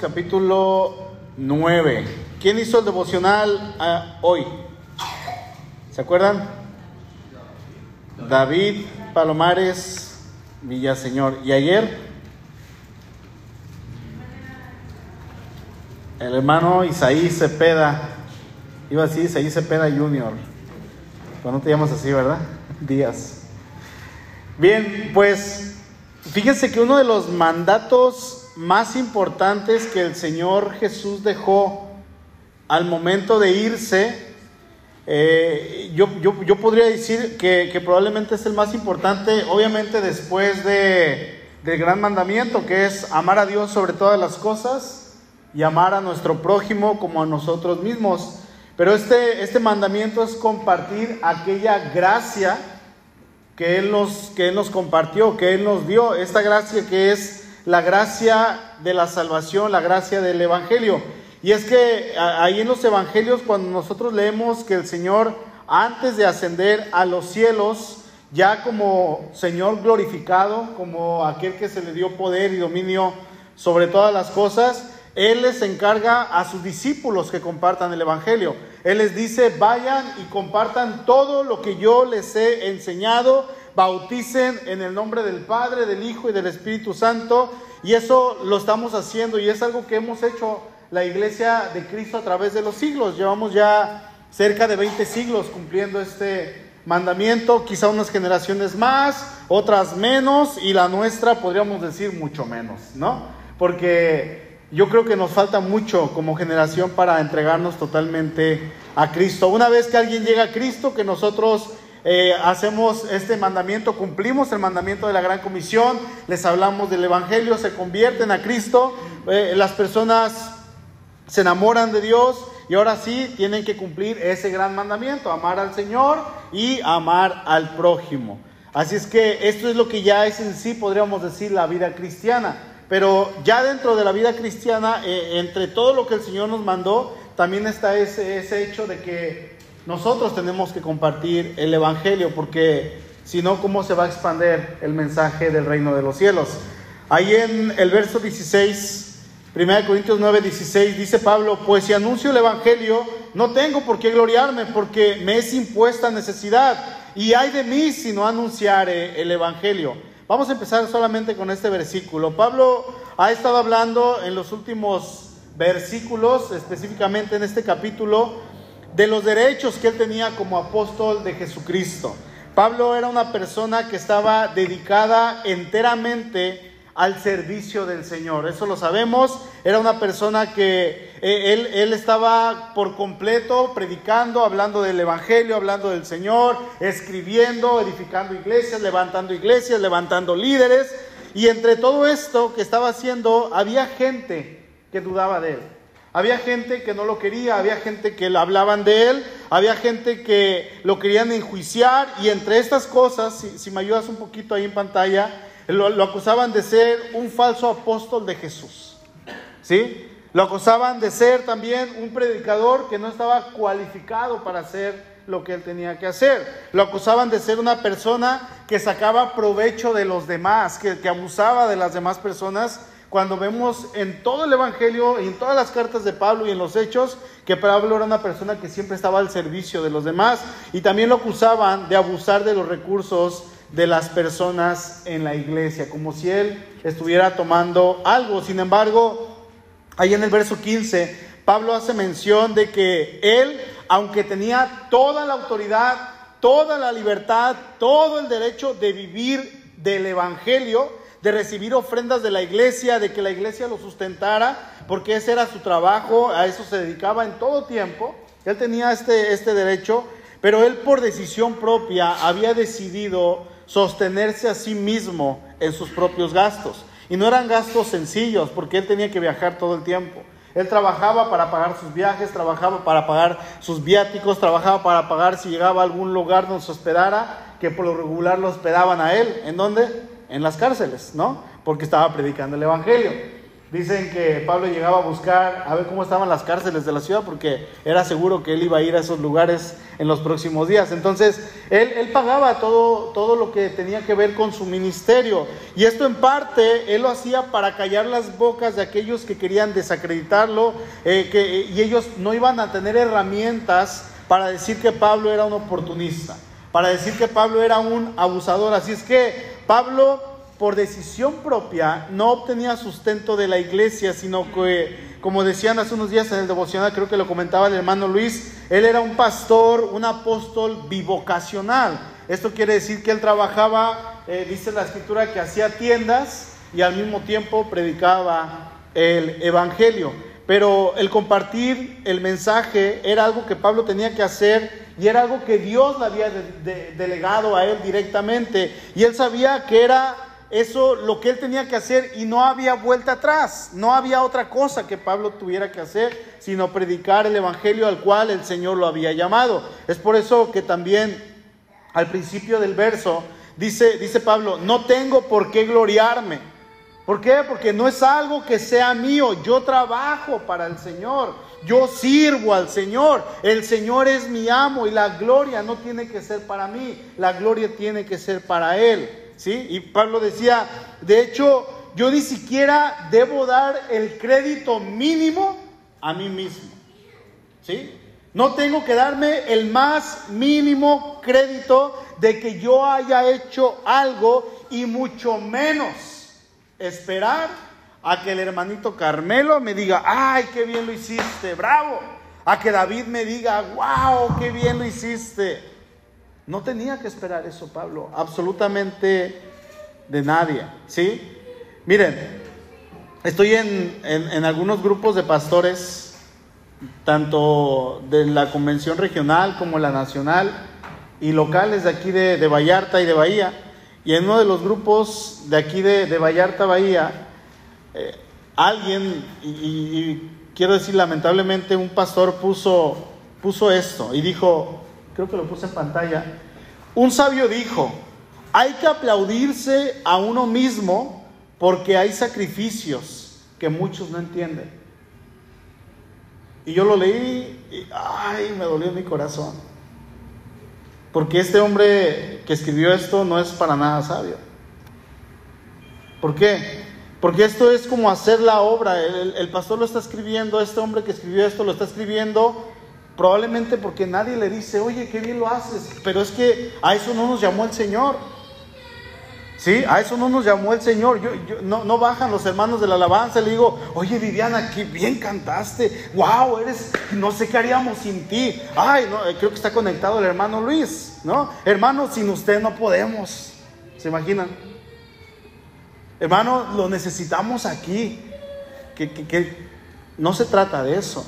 Capítulo 9. ¿Quién hizo el devocional ah, hoy? ¿Se acuerdan? David Palomares Villaseñor. ¿Y ayer? El hermano Isaí Cepeda. Iba así, Isaí Cepeda Junior. Pero no te llamas así, ¿verdad? Díaz. Bien, pues fíjense que uno de los mandatos más importantes que el Señor Jesús dejó al momento de irse, eh, yo, yo, podría decir que, probablemente es el más importante, obviamente después de, del gran mandamiento, que es amar a Dios sobre todas las cosas y amar a nuestro prójimo como a nosotros mismos. Pero este, este mandamiento es compartir aquella gracia que Él, nos, que Él nos compartió, que Él nos dio, esta gracia que es la gracia de la salvación, la gracia del Evangelio. Y es que ahí en los Evangelios, cuando nosotros leemos que el Señor, antes de ascender a los cielos, ya como Señor glorificado, como aquel que se le dio poder y dominio sobre todas las cosas, Él les encarga a sus discípulos que compartan el Evangelio. Él les dice, vayan y compartan todo lo que yo les he enseñado bauticen en el nombre del Padre, del Hijo y del Espíritu Santo. Y eso lo estamos haciendo y es algo que hemos hecho la iglesia de Cristo a través de los siglos. Llevamos ya cerca de 20 siglos cumpliendo este mandamiento, quizá unas generaciones más, otras menos y la nuestra podríamos decir mucho menos, ¿no? Porque yo creo que nos falta mucho como generación para entregarnos totalmente a Cristo. Una vez que alguien llega a Cristo, que nosotros eh, hacemos este mandamiento, cumplimos el mandamiento de la Gran Comisión, les hablamos del Evangelio, se convierten a Cristo, eh, las personas se enamoran de Dios y ahora sí tienen que cumplir ese gran mandamiento, amar al Señor y amar al prójimo. Así es que esto es lo que ya es en sí, podríamos decir, la vida cristiana. Pero ya dentro de la vida cristiana, eh, entre todo lo que el Señor nos mandó, también está ese, ese hecho de que nosotros tenemos que compartir el Evangelio porque si no, ¿cómo se va a expandir el mensaje del reino de los cielos? Ahí en el verso 16, 1 Corintios 9, 16, dice Pablo, pues si anuncio el Evangelio, no tengo por qué gloriarme porque me es impuesta necesidad y hay de mí si no anunciare el Evangelio. Vamos a empezar solamente con este versículo. Pablo ha estado hablando en los últimos versículos, específicamente en este capítulo, de los derechos que él tenía como apóstol de Jesucristo. Pablo era una persona que estaba dedicada enteramente al servicio del Señor. Eso lo sabemos. Era una persona que eh, él, él, estaba por completo predicando, hablando del Evangelio, hablando del Señor, escribiendo, edificando iglesias, levantando iglesias, levantando líderes. Y entre todo esto que estaba haciendo, había gente que dudaba de él. Había gente que no lo quería, había gente que hablaban de él, había gente que lo querían enjuiciar y entre estas cosas, si, me ayudas un poquito ahí en pantalla, lo, lo, acusaban de ser un falso apóstol de Jesús. ¿Sí? Lo acusaban de ser también un predicador que no estaba cualificado para hacer lo que él tenía que hacer. Lo acusaban de ser una persona que sacaba provecho de los demás, que, que abusaba de las demás personas cuando vemos en todo el Evangelio y en todas las cartas de Pablo y en los hechos que Pablo era una persona que siempre estaba al servicio de los demás y también lo acusaban de abusar de los recursos de las personas en la iglesia, como si él estuviera tomando algo. Sin embargo, ahí en el verso 15, Pablo hace mención de que él, aunque tenía toda la autoridad, toda la libertad, todo el derecho de vivir del Evangelio, de recibir ofrendas de la iglesia, de que la iglesia lo sustentara, porque ese era su trabajo, a eso se dedicaba en todo tiempo. Él tenía este, este derecho, pero él por decisión propia había decidido sostenerse a sí mismo en sus propios gastos. Y no eran gastos sencillos, porque él tenía que viajar todo el tiempo. Él trabajaba para pagar sus viajes, trabajaba para pagar sus viáticos, trabajaba para pagar si llegaba a algún lugar donde se hospedara, que por lo regular lo hospedaban a él. ¿En dónde? en las cárceles, ¿no? Porque estaba predicando el Evangelio. Dicen que Pablo llegaba a buscar a ver cómo estaban las cárceles de la ciudad porque era seguro que él iba a ir a esos lugares en los próximos días. Entonces, él, pagaba todo, todo lo que tenía que ver con su ministerio. Y esto en parte él lo hacía para callar las bocas de aquellos que querían desacreditarlo eh, que, y ellos no iban a tener herramientas para decir que Pablo era un oportunista, para decir que Pablo era un abusador. Así es que Pablo por decisión propia, no obtenía sustento de la iglesia, sino que, como decían hace unos días en el devocional, creo que lo comentaba el hermano Luis, él era un pastor, un apóstol bivocacional. Esto quiere decir que él trabajaba, eh, dice la escritura, que hacía tiendas y al mismo tiempo predicaba el evangelio. Pero el compartir el mensaje era algo que Pablo tenía que hacer y era algo que Dios le había delegado a él directamente. Y él sabía que era eso lo que él tenía que hacer y no había vuelta atrás, no había otra cosa que Pablo tuviera que hacer sino predicar el evangelio al cual el Señor lo había llamado. Es por eso que también al principio del verso dice, dice Pablo, no tengo por qué gloriarme. ¿Por qué? Porque no es algo que sea mío, yo trabajo para el Señor, yo sirvo al Señor, el Señor es mi amo y la gloria no tiene que ser para mí, la gloria tiene que ser para Él. ¿sí? Y Pablo decía, de hecho, yo ni siquiera debo dar el crédito mínimo a mí mismo, ¿sí? No tengo que darme el más mínimo crédito de que yo haya hecho algo y mucho menos esperar a que el hermanito Carmelo me diga, ay, qué bien lo hiciste, bravo. A que David me diga, wow, qué bien lo hiciste. No tenía que esperar eso, Pablo, absolutamente de nadie, ¿sí? Miren, estoy en, algunos grupos de pastores, tanto de la convención regional como la nacional y locales de aquí de, Vallarta y de Bahía. Y en uno de los grupos de aquí de, Vallarta, Bahía, eh, alguien, y, quiero decir lamentablemente, un pastor puso, puso esto y dijo, creo que lo puse en pantalla. Un sabio dijo, hay que aplaudirse a uno mismo porque hay sacrificios que muchos no entienden. Y yo lo leí y, ay, me dolió mi corazón. Porque este hombre que escribió esto no es para nada sabio. ¿Por qué? Porque esto es como hacer la obra. El, pastor lo está escribiendo, este hombre que escribió esto lo está escribiendo Probablemente porque nadie le dice, oye, qué bien lo haces. Pero es que a eso no nos llamó el Señor. ¿Sí? A eso no nos llamó el Señor. Yo, no, no, bajan los hermanos de la alabanza. Le digo, oye Viviana, qué bien cantaste. Wow, eres, no sé qué haríamos sin ti. Ay, no, eh, creo que está conectado el hermano Luis, ¿no? Hermano, sin usted no podemos. ¿Se imaginan? Hermano, lo necesitamos aquí. que, que no se trata de eso.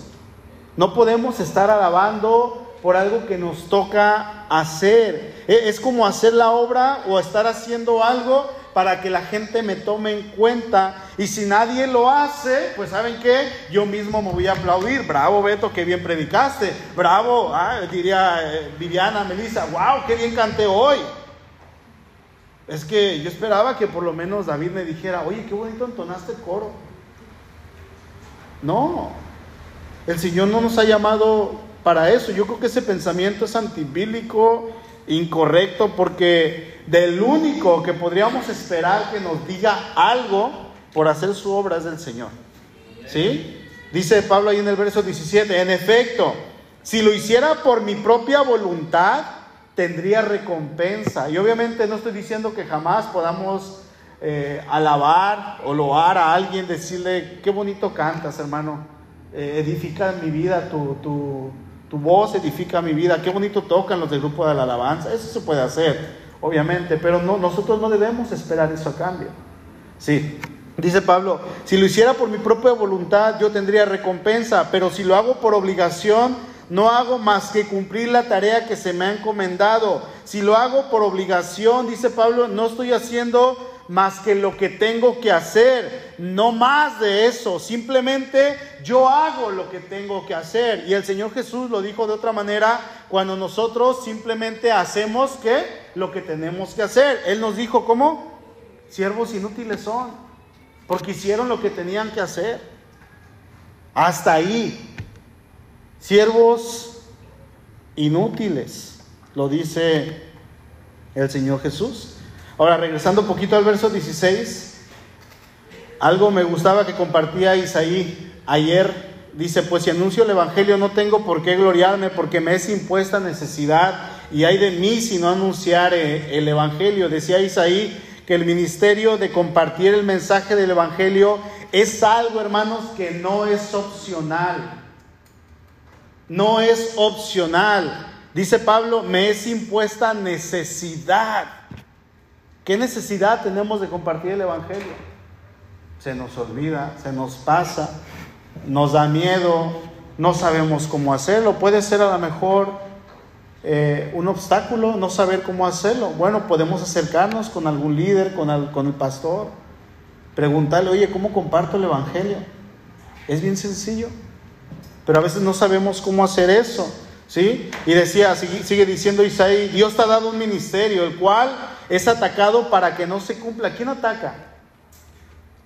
No podemos estar alabando por algo que nos toca hacer. E, es como hacer la obra o estar haciendo algo para que la gente me tome en cuenta. Y si nadie lo hace, pues saben qué, yo mismo me voy a aplaudir. Bravo Beto, qué bien predicaste. Bravo, ah, diría eh, Viviana, Melissa, wow, qué bien canté hoy. Es que yo esperaba que por lo menos David me dijera, oye, qué bonito entonaste el coro. No, el Señor no nos ha llamado para eso. Yo creo que ese pensamiento es antibílico, incorrecto, porque del único que podríamos esperar que nos diga algo por hacer su obra es del Señor. ¿Sí? Dice Pablo ahí en el verso 17, en efecto, si lo hiciera por mi propia voluntad, tendría recompensa. Y obviamente no estoy diciendo que jamás podamos eh, alabar o loar a alguien, decirle, qué bonito cantas, hermano eh, edifica mi vida, tu, tu, tu, voz edifica mi vida, qué bonito tocan los del grupo de la alabanza, eso se puede hacer, obviamente, pero no, nosotros no debemos esperar eso a cambio. Sí, dice Pablo, si lo hiciera por mi propia voluntad yo tendría recompensa, pero si lo hago por obligación, no hago más que cumplir la tarea que se me ha encomendado. Si lo hago por obligación, dice Pablo, no estoy haciendo más que lo que tengo que hacer, no más de eso, simplemente yo hago lo que tengo que hacer. Y el Señor Jesús lo dijo de otra manera cuando nosotros simplemente hacemos que lo que tenemos que hacer. Él nos dijo, ¿cómo? Siervos inútiles son. porque hicieron lo que tenían que hacer. Hasta ahí. Siervos inútiles, lo dice el Señor Jesús. Ahora, regresando un poquito al verso 16, algo me gustaba que compartía Isaí ayer. Dice, pues si anuncio el Evangelio no tengo por qué gloriarme porque me es impuesta necesidad y hay de mí si no anunciare el Evangelio. Decía Isaí que el ministerio de compartir el mensaje del Evangelio es algo, hermanos, que no es opcional. No es opcional. Dice Pablo, me es impuesta necesidad. ¿Qué necesidad tenemos de compartir el Evangelio? Se nos olvida, se nos pasa, nos da miedo, no sabemos cómo hacerlo. Puede ser a lo mejor eh, un obstáculo no saber cómo hacerlo. Bueno, podemos acercarnos con algún líder, con el, pastor, preguntarle, oye, ¿cómo comparto el Evangelio? Es bien sencillo, pero a veces no sabemos cómo hacer eso. ¿Sí? Y decía, sigue, sigue diciendo Isaí, Dios te ha dado un ministerio, el cual es atacado para que no se cumpla. ¿Quién ataca?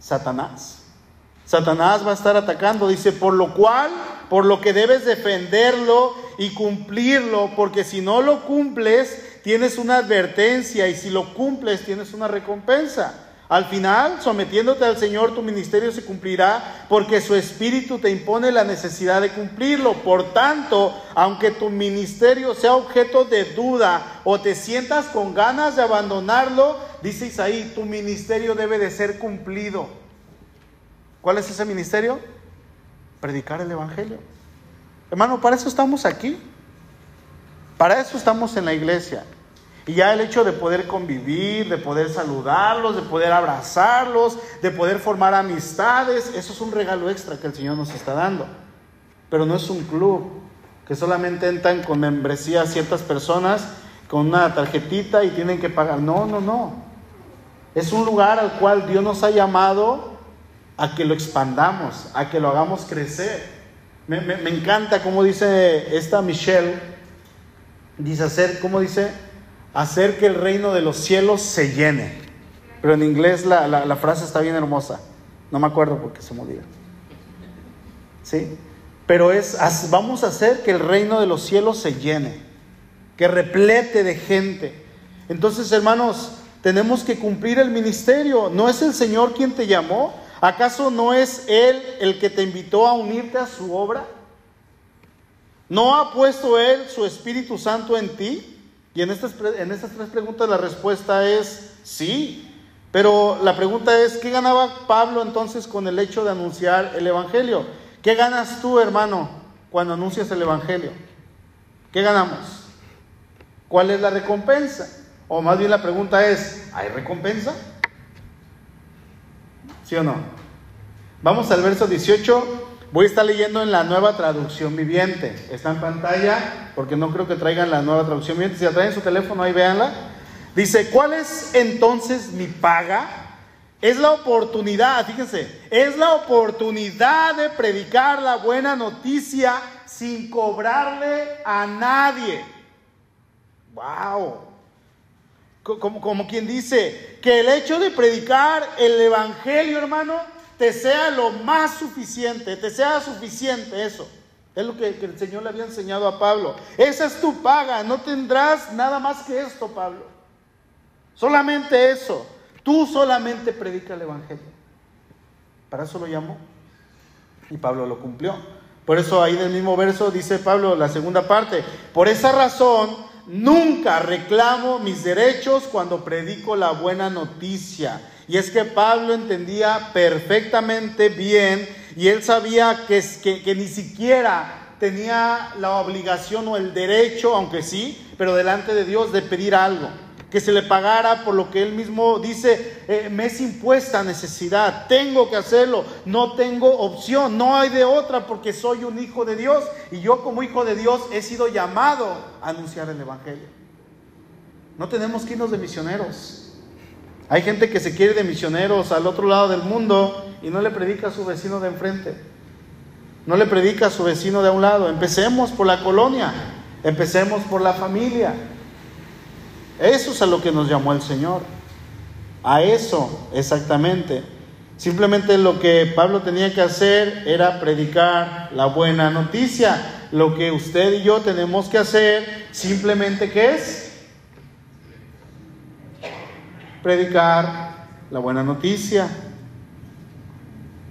Satanás. Satanás va a estar atacando, dice, por lo cual, por lo que debes defenderlo y cumplirlo, porque si no lo cumples, tienes una advertencia y si lo cumples, tienes una recompensa. Al final, sometiéndote al Señor, tu ministerio se cumplirá porque su espíritu te impone la necesidad de cumplirlo. Por tanto, aunque tu ministerio sea objeto de duda o te sientas con ganas de abandonarlo, dice Isaí, tu ministerio debe de ser cumplido. ¿Cuál es ese ministerio? Predicar el Evangelio. Hermano, para eso estamos aquí. Para eso estamos en la iglesia. Y ya el hecho de poder convivir, de poder saludarlos, de poder abrazarlos, de poder formar amistades, eso es un regalo extra que el Señor nos está dando. Pero no es un club que solamente entran con membresía ciertas personas con una tarjetita y tienen que pagar. No, no, no. Es un lugar al cual Dios nos ha llamado a que lo expandamos, a que lo hagamos crecer. Me, me encanta como dice esta Michelle, dice hacer, ¿cómo dice? hacer que el reino de los cielos se llene. Pero en inglés la, frase está bien hermosa. No me acuerdo porque se me olvida. ¿Sí? Pero es, vamos a hacer que el reino de los cielos se llene, que replete de gente. Entonces, hermanos, tenemos que cumplir el ministerio. ¿No es el Señor quien te llamó? ¿Acaso no es Él el que te invitó a unirte a su obra? ¿No ha puesto Él su Espíritu Santo en ti? Y en estas, en estas tres preguntas la respuesta es sí. Pero la pregunta es, ¿qué ganaba Pablo entonces con el hecho de anunciar el Evangelio? ¿Qué ganas tú, hermano, cuando anuncias el Evangelio? ¿Qué ganamos? ¿Cuál es la recompensa? O más bien la pregunta es, ¿hay recompensa? ¿Sí o no? Vamos al verso 18 Voy a estar leyendo en la nueva traducción viviente. Está en pantalla porque no creo que traigan la nueva traducción viviente. Si la traen su teléfono, ahí véanla. Dice, ¿cuál es entonces mi paga? Es la oportunidad, fíjense, es la oportunidad de predicar la buena noticia sin cobrarle a nadie. ¡Wow! Como, quien dice, que el hecho de predicar el Evangelio, hermano, te sea lo más suficiente, te sea suficiente eso. Es lo que, el Señor le había enseñado a Pablo. Esa es tu paga, no tendrás nada más que esto, Pablo. Solamente eso. Tú solamente predica el Evangelio. Para eso lo llamó. Y Pablo lo cumplió. Por eso ahí del mismo verso dice Pablo la segunda parte. Por esa razón, nunca reclamo mis derechos cuando predico la buena noticia. Y es que Pablo entendía perfectamente bien y él sabía que, que, ni siquiera tenía la obligación o el derecho, aunque sí, pero delante de Dios de pedir algo, que se le pagara por lo que él mismo dice, eh, me es impuesta necesidad, tengo que hacerlo, no tengo opción, no hay de otra porque soy un hijo de Dios y yo como hijo de Dios he sido llamado a anunciar el Evangelio. No tenemos que irnos de misioneros. Hay gente que se quiere de misioneros al otro lado del mundo y no le predica a su vecino de enfrente. No le predica a su vecino de un lado. Empecemos por la colonia. Empecemos por la familia. Eso es a lo que nos llamó el Señor. A eso exactamente. Simplemente lo que Pablo tenía que hacer era predicar la buena noticia. Lo que usted y yo tenemos que hacer simplemente ¿qué es? Predicar la buena noticia.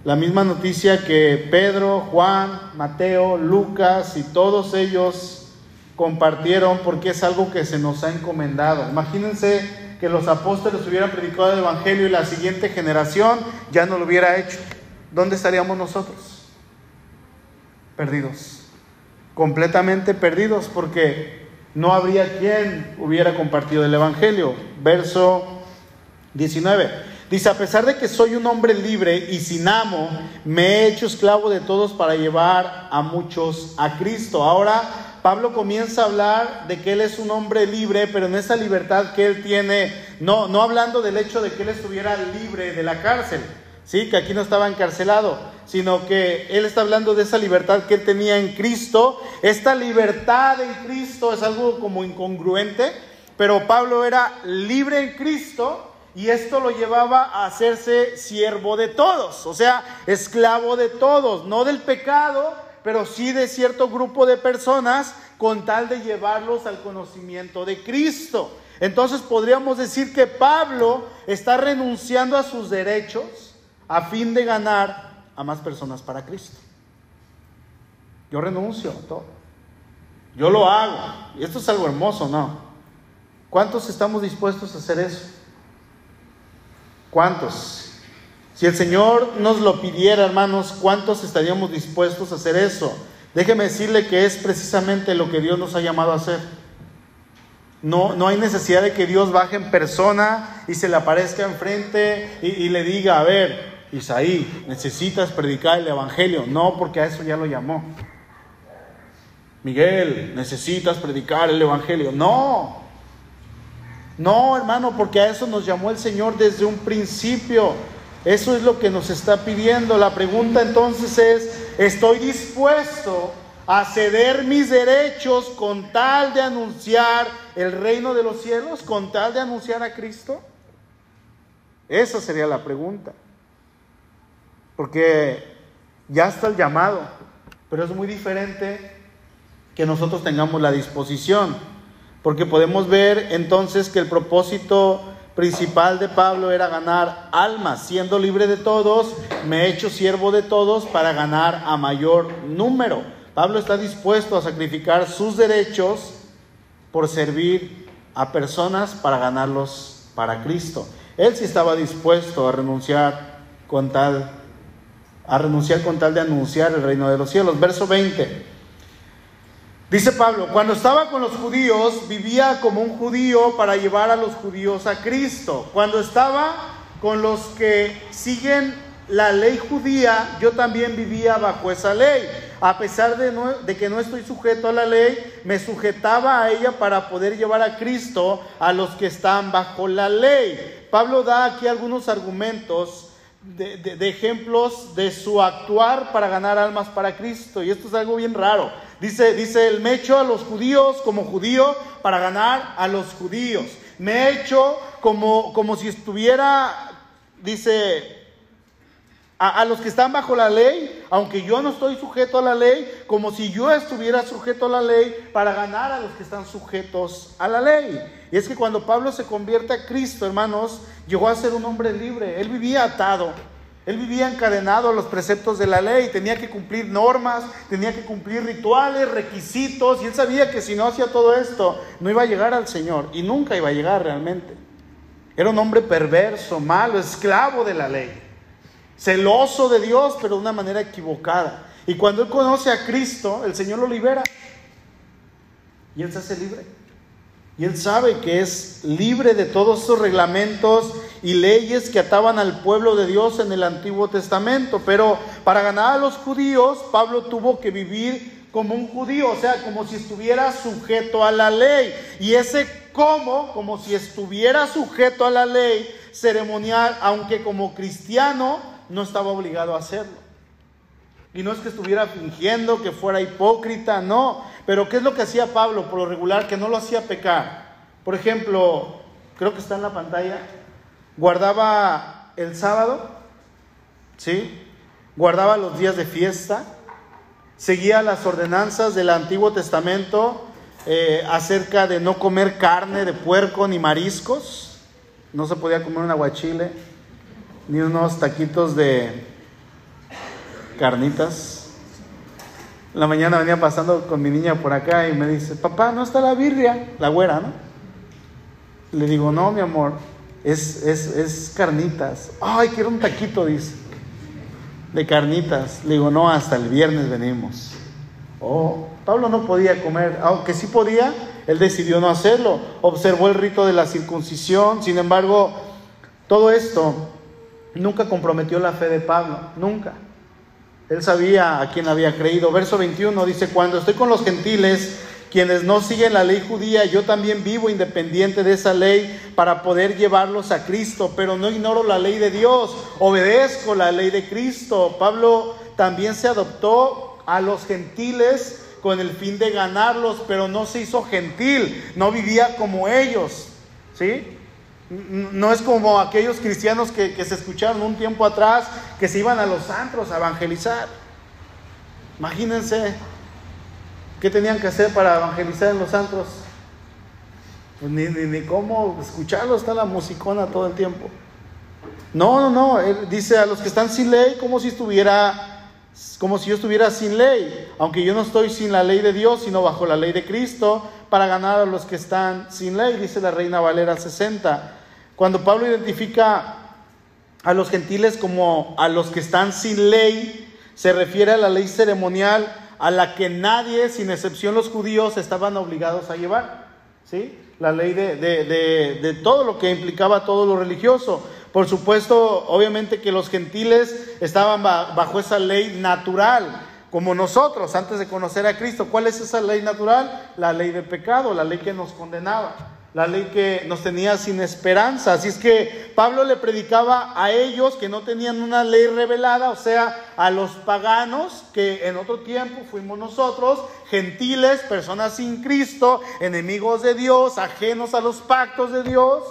La misma noticia que Pedro, Juan, Mateo, Lucas y todos ellos compartieron porque es algo que se nos ha encomendado. Imagínense que los apóstoles hubieran predicado el Evangelio y la siguiente generación ya no lo hubiera hecho, ¿dónde estaríamos nosotros? Perdidos, completamente perdidos, porque no habría quien hubiera compartido el Evangelio. Verso 19. Dice, a pesar de que soy un hombre libre y sin amo, me he hecho esclavo de todos para llevar a muchos a Cristo. Ahora Pablo comienza a hablar de que él es un hombre libre, pero en esa libertad que él tiene, no, no hablando del hecho de que él estuviera libre de la cárcel, ¿sí? que aquí no estaba encarcelado, sino que él está hablando de esa libertad que él tenía en Cristo. Esta libertad en Cristo es algo como incongruente, pero Pablo era libre en Cristo y esto lo llevaba a hacerse siervo de todos, o sea, esclavo de todos, no del pecado, pero sí de cierto grupo de personas con tal de llevarlos al conocimiento de Cristo. Entonces podríamos decir que Pablo está renunciando a sus derechos a fin de ganar a más personas para Cristo. Yo renuncio a todo. Yo lo hago. Y esto es algo hermoso, ¿no? ¿Cuántos estamos dispuestos a hacer eso? ¿Cuántos? Si el Señor nos lo pidiera, hermanos, ¿cuántos estaríamos dispuestos a hacer eso? Déjeme decirle que es precisamente lo que Dios nos ha llamado a hacer. No, no hay necesidad de que Dios baje en persona y se le aparezca enfrente y, y le diga, a ver, Isaí, necesitas predicar el Evangelio. No, porque a eso ya lo llamó. Miguel, necesitas predicar el Evangelio. No, no, hermano, porque a eso nos llamó el Señor desde un principio. Eso es lo que nos está pidiendo. La pregunta entonces es, ¿estoy dispuesto a ceder mis derechos con tal de anunciar el reino de los cielos, con tal de anunciar a Cristo? Esa sería la pregunta. Porque ya está el llamado, pero es muy diferente que nosotros tengamos la disposición. Porque podemos ver entonces que el propósito principal de Pablo era ganar almas, siendo libre de todos, me he hecho siervo de todos para ganar a mayor número. Pablo está dispuesto a sacrificar sus derechos por servir a personas para ganarlos para Cristo. Él sí estaba dispuesto a renunciar con tal a renunciar con tal de anunciar el reino de los cielos. Verso 20. Dice Pablo, cuando estaba con los judíos, vivía como un judío para llevar a los judíos a Cristo. Cuando estaba con los que siguen la ley judía, yo también vivía bajo esa ley. A pesar de, de, que no estoy sujeto a la ley, me sujetaba a ella para poder llevar a Cristo a los que están bajo la ley. Pablo da aquí algunos argumentos de, de, ejemplos de su actuar para ganar almas para Cristo. Y esto es algo bien raro. Dice, dice él, me he hecho a los judíos como judío para ganar a los judíos. Me he hecho como, como si estuviera, dice, a, a, los que están bajo la ley, aunque yo no estoy sujeto a la ley, como si yo estuviera sujeto a la ley para ganar a los que están sujetos a la ley. Y es que cuando Pablo se convierte a Cristo, hermanos, llegó a ser un hombre libre. Él vivía atado. Él vivía encadenado a los preceptos de la ley, tenía que cumplir normas, tenía que cumplir rituales, requisitos, y él sabía que si no hacía todo esto, no iba a llegar al Señor, y nunca iba a llegar realmente. Era un hombre perverso, malo, esclavo de la ley, celoso de Dios, pero de una manera equivocada. Y cuando él conoce a Cristo, el Señor lo libera, y él se hace libre. Y él sabe que es libre de todos esos reglamentos y leyes que ataban al pueblo de Dios en el Antiguo Testamento. Pero para ganar a los judíos, Pablo tuvo que vivir como un judío, o sea, como si estuviera sujeto a la ley. Y ese como, como si estuviera sujeto a la ley ceremonial, aunque como cristiano no estaba obligado a hacerlo. Y no es que estuviera fingiendo, que fuera hipócrita, no. Pero ¿qué es lo que hacía Pablo por lo regular? Que no lo hacía pecar. Por ejemplo, creo que está en la pantalla, guardaba el sábado ¿sí? Guardaba los días de fiesta, seguía las ordenanzas del Antiguo Testamento eh, acerca de no comer carne de puerco ni mariscos, no se podía comer un aguachile, ni unos taquitos de carnitas. La mañana venía pasando con mi niña por acá y me dice, papá, ¿no está la birria? La güera, ¿no? Le digo, no, mi amor, es, es, es carnitas. Ay, quiero un taquito, dice, de carnitas. Le digo, no, hasta el viernes venimos. Oh, Pablo no podía comer, aunque sí podía, él decidió no hacerlo. Observó el rito de la circuncisión, sin embargo, todo esto nunca comprometió la fe de Pablo, nunca. Él sabía a quién había creído. Verso 21 dice, cuando estoy con los gentiles, quienes no siguen la ley judía, yo también vivo independiente de esa ley para poder llevarlos a Cristo, pero no ignoro la ley de Dios, obedezco la ley de Cristo. Pablo también se adoptó a los gentiles con el fin de ganarlos, pero no se hizo gentil, no vivía como ellos, ¿sí? No es como aquellos cristianos que, se escucharon un tiempo atrás que se iban a los antros a evangelizar. Imagínense qué tenían que hacer para evangelizar en los antros. Pues ni, ni, cómo escucharlo, está la musicona todo el tiempo. No, no, no, dice a los que están sin ley como si estuviera, como si yo estuviera sin ley, aunque yo no estoy sin la ley de Dios, sino bajo la ley de Cristo, para ganar a los que están sin ley, dice la Reina Valera 60. Cuando Pablo identifica a los gentiles como a los que están sin ley, se refiere a la ley ceremonial a la que nadie, sin excepción los judíos, estaban obligados a llevar. ¿sí? La ley de, de todo lo que implicaba todo lo religioso. Por supuesto, obviamente que los gentiles estaban bajo esa ley natural, como nosotros, antes de conocer a Cristo. ¿Cuál es esa ley natural? La ley del pecado, la ley que nos condenaba la ley que nos tenía sin esperanza. Así es que Pablo le predicaba a ellos que no tenían una ley revelada, o sea, a los paganos, que en otro tiempo fuimos nosotros, gentiles, personas sin Cristo, enemigos de Dios, ajenos a los pactos de Dios,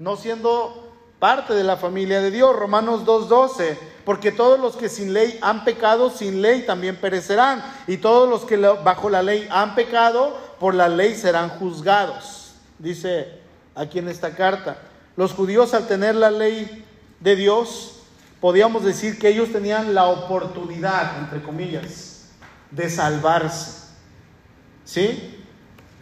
no siendo parte de la familia de Dios. Romanos 2.12, porque todos los que sin ley han pecado, sin ley también perecerán, y todos los que bajo la ley han pecado, por la ley serán juzgados dice aquí en esta carta. Los judíos al tener la ley de Dios, podíamos decir que ellos tenían la oportunidad, entre comillas, de salvarse. ¿Sí?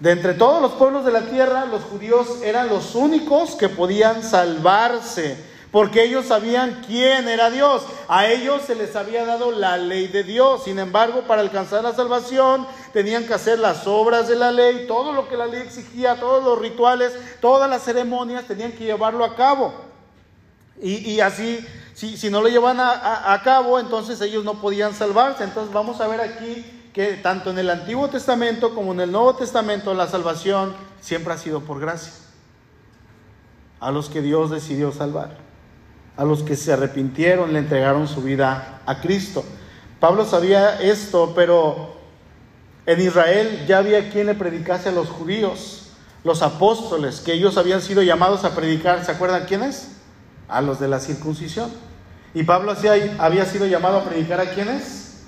De entre todos los pueblos de la tierra, los judíos eran los únicos que podían salvarse porque ellos sabían quién era Dios. A ellos se les había dado la ley de Dios. Sin embargo, para alcanzar la salvación tenían que hacer las obras de la ley, todo lo que la ley exigía, todos los rituales, todas las ceremonias, tenían que llevarlo a cabo. Y, así, si, no lo llevan a cabo, entonces ellos no podían salvarse. Entonces vamos a ver aquí que tanto en el Antiguo Testamento como en el Nuevo Testamento la salvación siempre ha sido por gracia. A los que Dios decidió salvar a los que se arrepintieron, le entregaron su vida a Cristo. Pablo sabía esto, pero en Israel ya había quien le predicase a los judíos, los apóstoles, que ellos habían sido llamados a predicar. ¿Se acuerdan quiénes? A los de la circuncisión. Y Pablo había sido llamado a predicar a quiénes?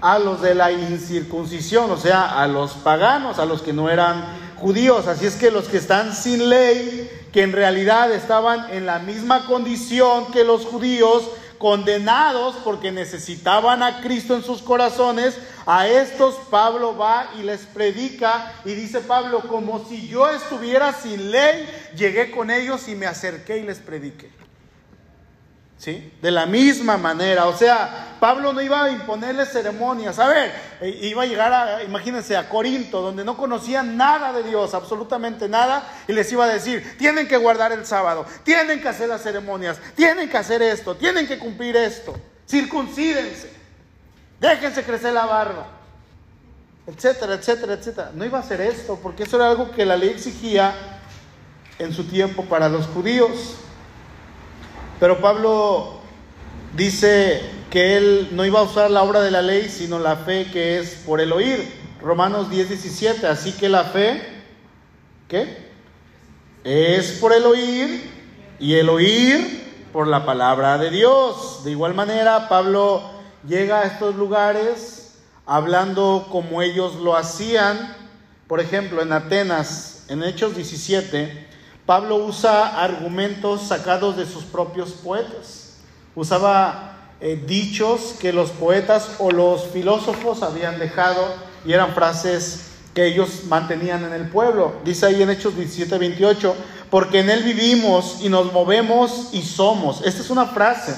A los de la incircuncisión, o sea, a los paganos, a los que no eran judíos. Así es que los que están sin ley que en realidad estaban en la misma condición que los judíos, condenados porque necesitaban a Cristo en sus corazones, a estos Pablo va y les predica y dice Pablo, como si yo estuviera sin ley, llegué con ellos y me acerqué y les prediqué. De la misma manera, o sea, Pablo no iba a imponerle ceremonias, a ver, e, iba a llegar a, imagínense, a Corinto, donde no conocían nada de Dios, absolutamente nada, y les iba a decir, tienen que guardar el sábado, tienen que hacer las ceremonias, tienen que hacer esto, tienen que cumplir esto, circuncídense, déjense crecer la barba, etcétera, etcétera, etcétera. No iba a hacer esto, porque eso era algo que la ley exigía en su tiempo para los judíos. Pero Pablo dice que él no iba a usar la obra de la ley, sino la fe que es por el oír. Romanos 10, 17. Así que la fe, ¿qué? Es por el oír y el oír por la palabra de Dios. De igual manera, Pablo llega a estos lugares hablando como ellos lo hacían. Por ejemplo, en Atenas, en Hechos 17, Pablo usa argumentos sacados de sus propios poetas. Usaba eh, dichos que los poetas o los filósofos habían dejado y eran frases que ellos mantenían en el pueblo. Dice ahí en Hechos 17, 28, porque en Él vivimos y nos movemos y somos. Esta es una frase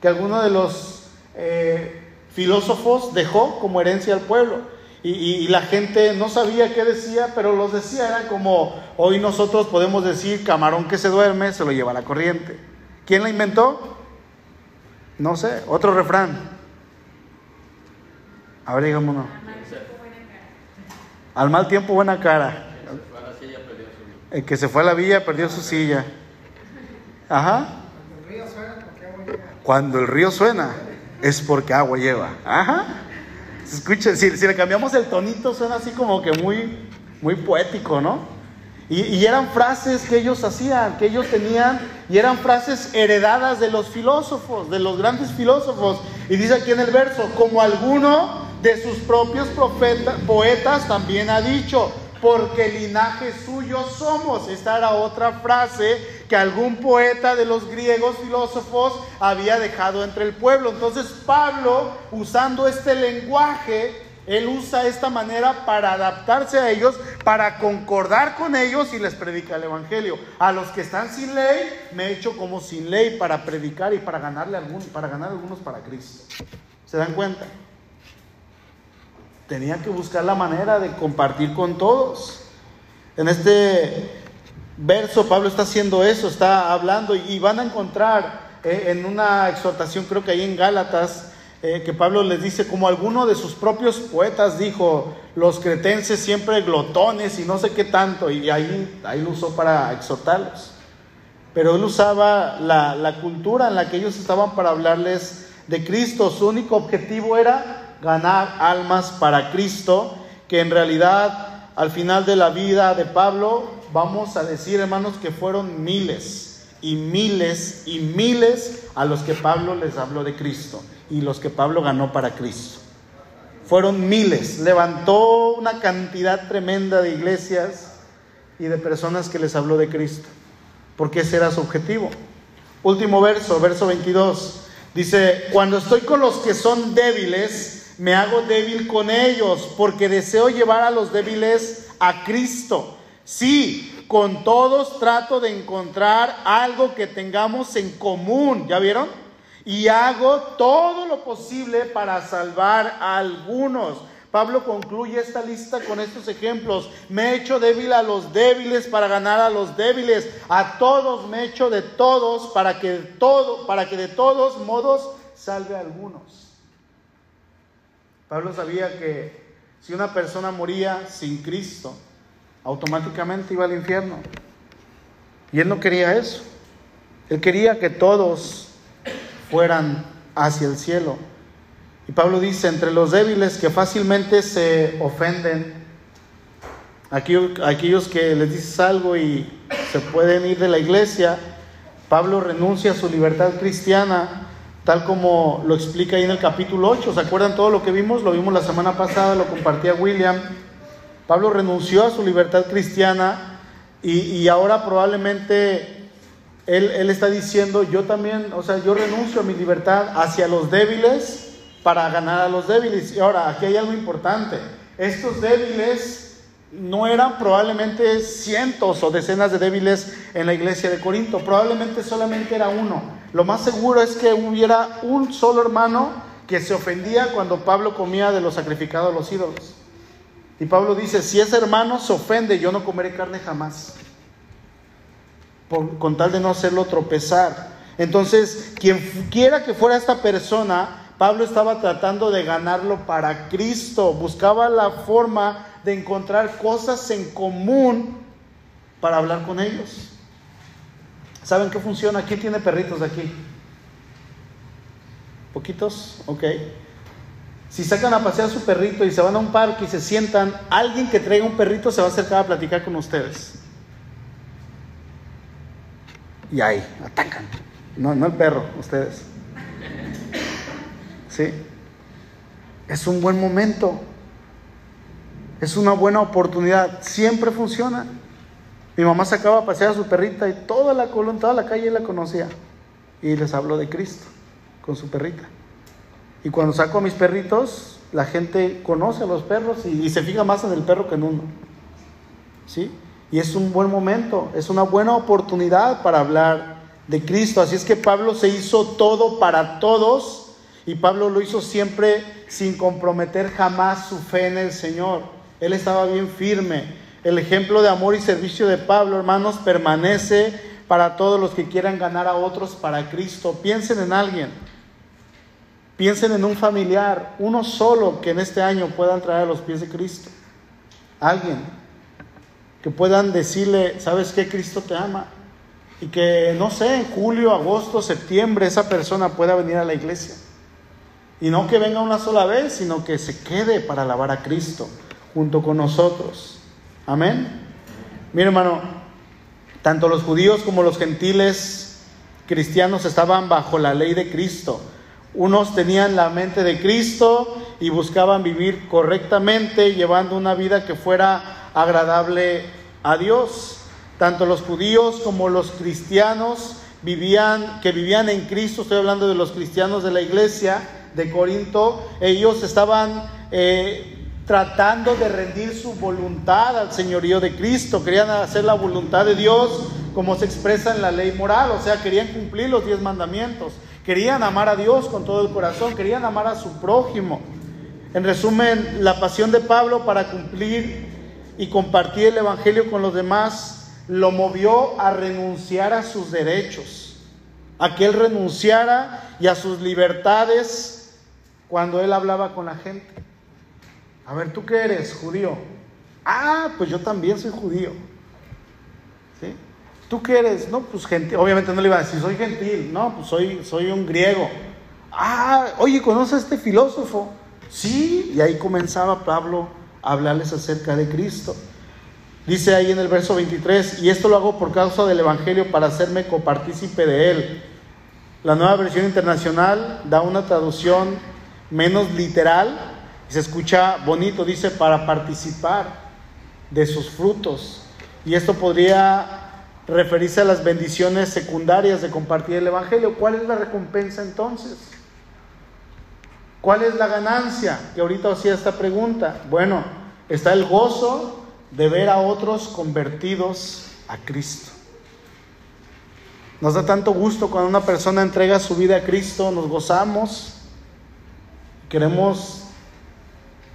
que alguno de los eh, filósofos dejó como herencia al pueblo. Y, y, la gente no sabía qué decía, pero los decía, era como hoy nosotros podemos decir, camarón que se duerme, se lo lleva la corriente. ¿Quién la inventó? No sé, otro refrán. A ver, uno. Al mal tiempo, buena cara. El que se fue a la villa perdió su silla. Ajá. Cuando el río suena es porque agua lleva. Ajá. Escuche, si, si, le cambiamos el tonito suena así como que muy, muy poético, ¿no? Y, y, eran frases que ellos hacían, que ellos tenían, y eran frases heredadas de los filósofos, de los grandes filósofos. Y dice aquí en el verso, como alguno de sus propios profetas, poetas también ha dicho, porque linaje suyo somos. Esta era otra frase que algún poeta de los griegos filósofos había dejado entre el pueblo. Entonces Pablo, usando este lenguaje, él usa esta manera para adaptarse a ellos, para concordar con ellos y les predica el Evangelio. A los que están sin ley, me he hecho como sin ley para predicar y para, ganarle algún, para ganar algunos para Cristo. ¿Se dan cuenta? Tenía que buscar la manera de compartir con todos. En este verso Pablo está haciendo eso, está hablando y van a encontrar eh, en una exhortación, creo que ahí en Gálatas, eh, que Pablo les dice, como alguno de sus propios poetas dijo, los cretenses siempre glotones y no sé qué tanto, y ahí, ahí lo usó para exhortarlos. Pero él usaba la, la cultura en la que ellos estaban para hablarles de Cristo. Su único objetivo era ganar almas para Cristo, que en realidad al final de la vida de Pablo vamos a decir, hermanos, que fueron miles y miles y miles a los que Pablo les habló de Cristo y los que Pablo ganó para Cristo. Fueron miles, levantó una cantidad tremenda de iglesias y de personas que les habló de Cristo, porque ese era su objetivo. Último verso, verso 22. Dice, cuando estoy con los que son débiles, me hago débil con ellos, porque deseo llevar a los débiles a Cristo. Sí, con todos trato de encontrar algo que tengamos en común, ¿ya vieron? Y hago todo lo posible para salvar a algunos. Pablo concluye esta lista con estos ejemplos. Me he hecho débil a los débiles para ganar a los débiles. A todos me he hecho de todos para que todo, para que de todos modos salve a algunos. Pablo sabía que si una persona moría sin Cristo, automáticamente iba al infierno. Y él no quería eso. Él quería que todos fueran hacia el cielo. Y Pablo dice, entre los débiles que fácilmente se ofenden, aquellos que les dices algo y se pueden ir de la iglesia, Pablo renuncia a su libertad cristiana tal como lo explica ahí en el capítulo 8. ¿Se acuerdan todo lo que vimos? Lo vimos la semana pasada, lo compartía William. Pablo renunció a su libertad cristiana y, ahora probablemente él, él, está diciendo, yo también, o sea, yo renuncio a mi libertad hacia los débiles para ganar a los débiles. Y ahora, aquí hay algo importante. Estos débiles no eran probablemente cientos o decenas de débiles en la iglesia de Corinto, probablemente solamente era uno. Lo más seguro es que hubiera un solo hermano que se ofendía cuando Pablo comía de los sacrificados a los ídolos. Y Pablo dice, si ese hermano se ofende, yo no comeré carne jamás, con tal de no hacerlo tropezar. Entonces, quien quiera que fuera esta persona, Pablo estaba tratando de ganarlo para Cristo, buscaba la forma de encontrar cosas en común para hablar con ellos. ¿Saben qué funciona? ¿Quién tiene perritos aquí? ¿Poquitos? Ok. Si sacan a pasear su perrito y se van a un parque y se sientan, alguien que traiga un perrito se va a acercar a platicar con ustedes. Y ahí, atacan. No, no el perro, ustedes. ¿Sí? Es un buen momento. Es una buena oportunidad. Siempre funciona. Mi mamá sacaba a pasear a su perrita y toda la columna, toda la calle la conocía. Y les habló de Cristo con su perrita. Y cuando saco a mis perritos, la gente conoce a los perros y, se fija más en el perro que en uno. ¿Sí? Y es un buen momento, es una buena oportunidad para hablar de Cristo. Así es que Pablo se hizo todo para todos y Pablo lo hizo siempre sin comprometer jamás su fe en el Señor. Él estaba bien firme. El ejemplo de amor y servicio de Pablo, hermanos, permanece para todos los que quieran ganar a otros para Cristo. Piensen en alguien. Piensen en un familiar, uno solo que en este año puedan traer a los pies de Cristo. Alguien que puedan decirle, ¿sabes qué? Cristo te ama. Y que, no sé, en julio, agosto, septiembre, esa persona pueda venir a la iglesia. Y no que venga una sola vez, sino que se quede para alabar a Cristo junto con nosotros. Amén. Mira, hermano, tanto los judíos como los gentiles cristianos estaban bajo la ley de Cristo. Unos tenían la mente de Cristo y buscaban vivir correctamente, llevando una vida que fuera agradable a Dios. Tanto los judíos como los cristianos vivían, que vivían en Cristo, estoy hablando de los cristianos de la iglesia de Corinto, ellos estaban eh, tratando de rendir su voluntad al señorío de Cristo, querían hacer la voluntad de Dios como se expresa en la ley moral, o sea, querían cumplir los diez mandamientos. Querían amar a Dios con todo el corazón, querían amar a su prójimo. En resumen, la pasión de Pablo para cumplir y compartir el Evangelio con los demás lo movió a renunciar a sus derechos, a que él renunciara y a sus libertades cuando él hablaba con la gente. A ver, ¿tú qué eres? Judío. Ah, pues yo también soy judío. ¿Sí? ¿Tú qué eres? No, pues gentil. Obviamente no le iba a decir, soy gentil. No, pues soy, soy un griego. Ah, oye, ¿conoces a este filósofo? Sí, y ahí comenzaba Pablo a hablarles acerca de Cristo. Dice ahí en el verso 23, y esto lo hago por causa del Evangelio para hacerme copartícipe de él. La nueva versión internacional da una traducción menos literal se escucha bonito, dice, para participar de sus frutos. Y esto podría referirse a las bendiciones secundarias de compartir el Evangelio. ¿Cuál es la recompensa entonces? ¿Cuál es la ganancia? Que ahorita hacía esta pregunta. Bueno, está el gozo de ver a otros convertidos a Cristo. Nos da tanto gusto cuando una persona entrega su vida a Cristo, nos gozamos, queremos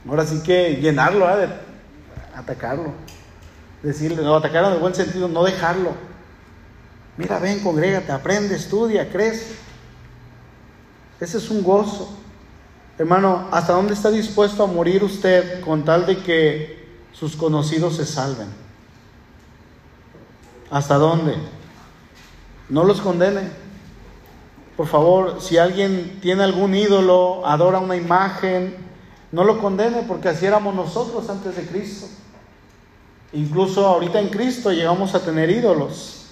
ahora sí que llenarlo, ¿eh? de atacarlo decirle, no, atacarlo en el buen sentido, no dejarlo. Mira, ven, congrégate, aprende, estudia, crece. Ese es un gozo. Hermano, ¿hasta dónde está dispuesto a morir usted con tal de que sus conocidos se salven? ¿Hasta dónde? No los condene. Por favor, si alguien tiene algún ídolo, adora una imagen, no lo condene porque así éramos nosotros antes de Cristo. Incluso ahorita en Cristo llegamos a tener ídolos.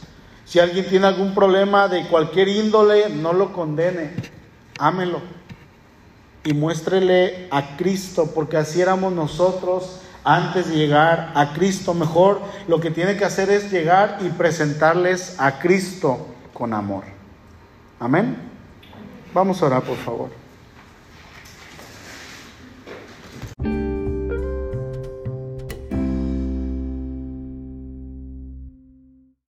Si alguien tiene algún problema de cualquier índole, no lo condene, ámelo y muéstrele a Cristo, porque así éramos nosotros antes de llegar a Cristo. Mejor lo que tiene que hacer es llegar y presentarles a Cristo con amor. Amén. Vamos a orar, por favor.